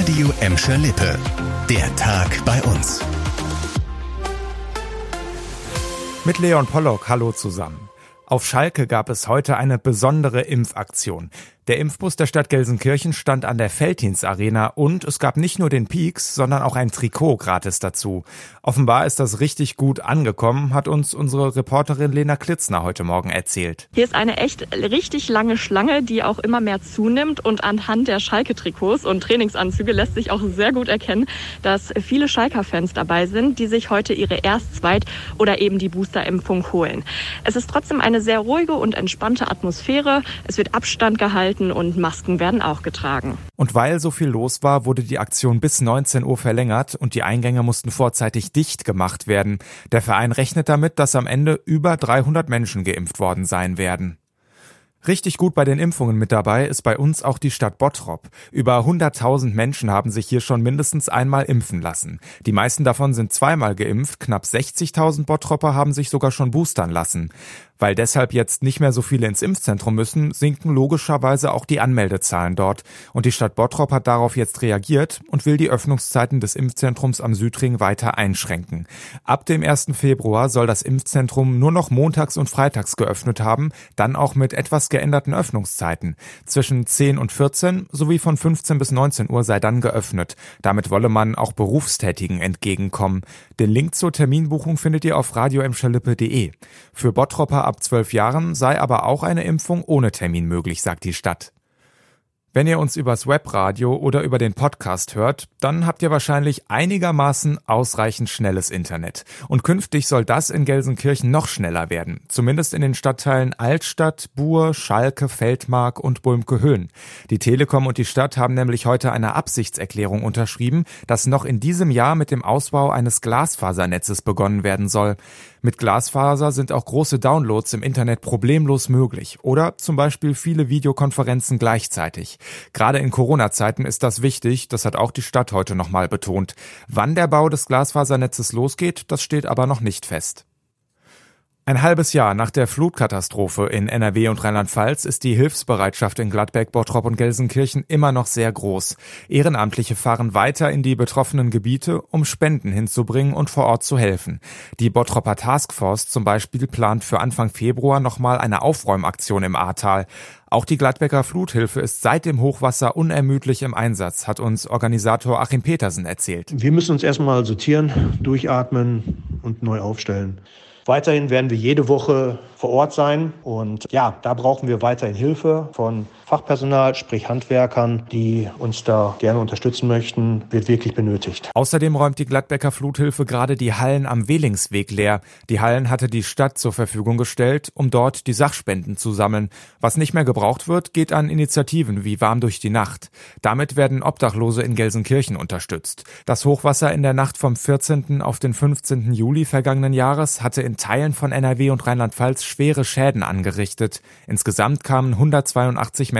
Radio Emscher Lippe. Der Tag bei uns. Mit Leon Pollock, hallo zusammen. Auf Schalke gab es heute eine besondere Impfaktion. Der Impfbus der Stadt Gelsenkirchen stand an der Feldhins Arena und es gab nicht nur den Peaks, sondern auch ein Trikot gratis dazu. Offenbar ist das richtig gut angekommen, hat uns unsere Reporterin Lena Klitzner heute Morgen erzählt. Hier ist eine echt richtig lange Schlange, die auch immer mehr zunimmt und anhand der Schalke-Trikots und Trainingsanzüge lässt sich auch sehr gut erkennen, dass viele Schalker-Fans dabei sind, die sich heute ihre Erst-, Zweit- oder eben die Booster-Impfung holen. Es ist trotzdem eine sehr ruhige und entspannte Atmosphäre. Es wird Abstand gehalten gehalten und Masken werden auch getragen. Und weil so viel los war, wurde die Aktion bis 19 Uhr verlängert und die Eingänge mussten vorzeitig dicht gemacht werden. Der Verein rechnet damit, dass am Ende über 300 Menschen geimpft worden sein werden. Richtig gut bei den Impfungen mit dabei ist bei uns auch die Stadt Bottrop. Über 100.000 Menschen haben sich hier schon mindestens einmal impfen lassen. Die meisten davon sind zweimal geimpft, knapp 60.000 Bottropper haben sich sogar schon boostern lassen. Weil deshalb jetzt nicht mehr so viele ins Impfzentrum müssen, sinken logischerweise auch die Anmeldezahlen dort. Und die Stadt Bottrop hat darauf jetzt reagiert und will die Öffnungszeiten des Impfzentrums am Südring weiter einschränken. Ab dem 1. Februar soll das Impfzentrum nur noch montags und freitags geöffnet haben, dann auch mit etwas geänderten Öffnungszeiten. Zwischen 10 und 14 sowie von 15 bis 19 Uhr sei dann geöffnet. Damit wolle man auch Berufstätigen entgegenkommen. Den Link zur Terminbuchung findet ihr auf radioemschalippe.de. Für Bottropper ab zwölf Jahren sei aber auch eine Impfung ohne Termin möglich, sagt die Stadt. Wenn ihr uns übers Webradio oder über den Podcast hört, dann habt ihr wahrscheinlich einigermaßen ausreichend schnelles Internet. Und künftig soll das in Gelsenkirchen noch schneller werden. Zumindest in den Stadtteilen Altstadt, Buhr, Schalke, Feldmark und Bulmke-Höhen. Die Telekom und die Stadt haben nämlich heute eine Absichtserklärung unterschrieben, dass noch in diesem Jahr mit dem Ausbau eines Glasfasernetzes begonnen werden soll. Mit Glasfaser sind auch große Downloads im Internet problemlos möglich oder zum Beispiel viele Videokonferenzen gleichzeitig. Gerade in Corona-Zeiten ist das wichtig, das hat auch die Stadt heute nochmal betont. Wann der Bau des Glasfasernetzes losgeht, das steht aber noch nicht fest. Ein halbes Jahr nach der Flutkatastrophe in NRW und Rheinland-Pfalz ist die Hilfsbereitschaft in Gladbeck, Bottrop und Gelsenkirchen immer noch sehr groß. Ehrenamtliche fahren weiter in die betroffenen Gebiete, um Spenden hinzubringen und vor Ort zu helfen. Die Bottropper Taskforce zum Beispiel plant für Anfang Februar nochmal eine Aufräumaktion im Ahrtal. Auch die Gladbecker Fluthilfe ist seit dem Hochwasser unermüdlich im Einsatz, hat uns Organisator Achim Petersen erzählt. Wir müssen uns erstmal sortieren, durchatmen und neu aufstellen. Weiterhin werden wir jede Woche vor Ort sein. Und ja, da brauchen wir weiterhin Hilfe von Fachpersonal, sprich Handwerkern, die uns da gerne unterstützen möchten, wird wirklich benötigt. Außerdem räumt die Gladbecker Fluthilfe gerade die Hallen am Wehlingsweg leer. Die Hallen hatte die Stadt zur Verfügung gestellt, um dort die Sachspenden zu sammeln. Was nicht mehr gebraucht wird, geht an Initiativen wie Warm durch die Nacht. Damit werden Obdachlose in Gelsenkirchen unterstützt. Das Hochwasser in der Nacht vom 14. auf den 15. Juli vergangenen Jahres hatte in Teilen von NRW und Rheinland-Pfalz schwere Schäden angerichtet. Insgesamt kamen 182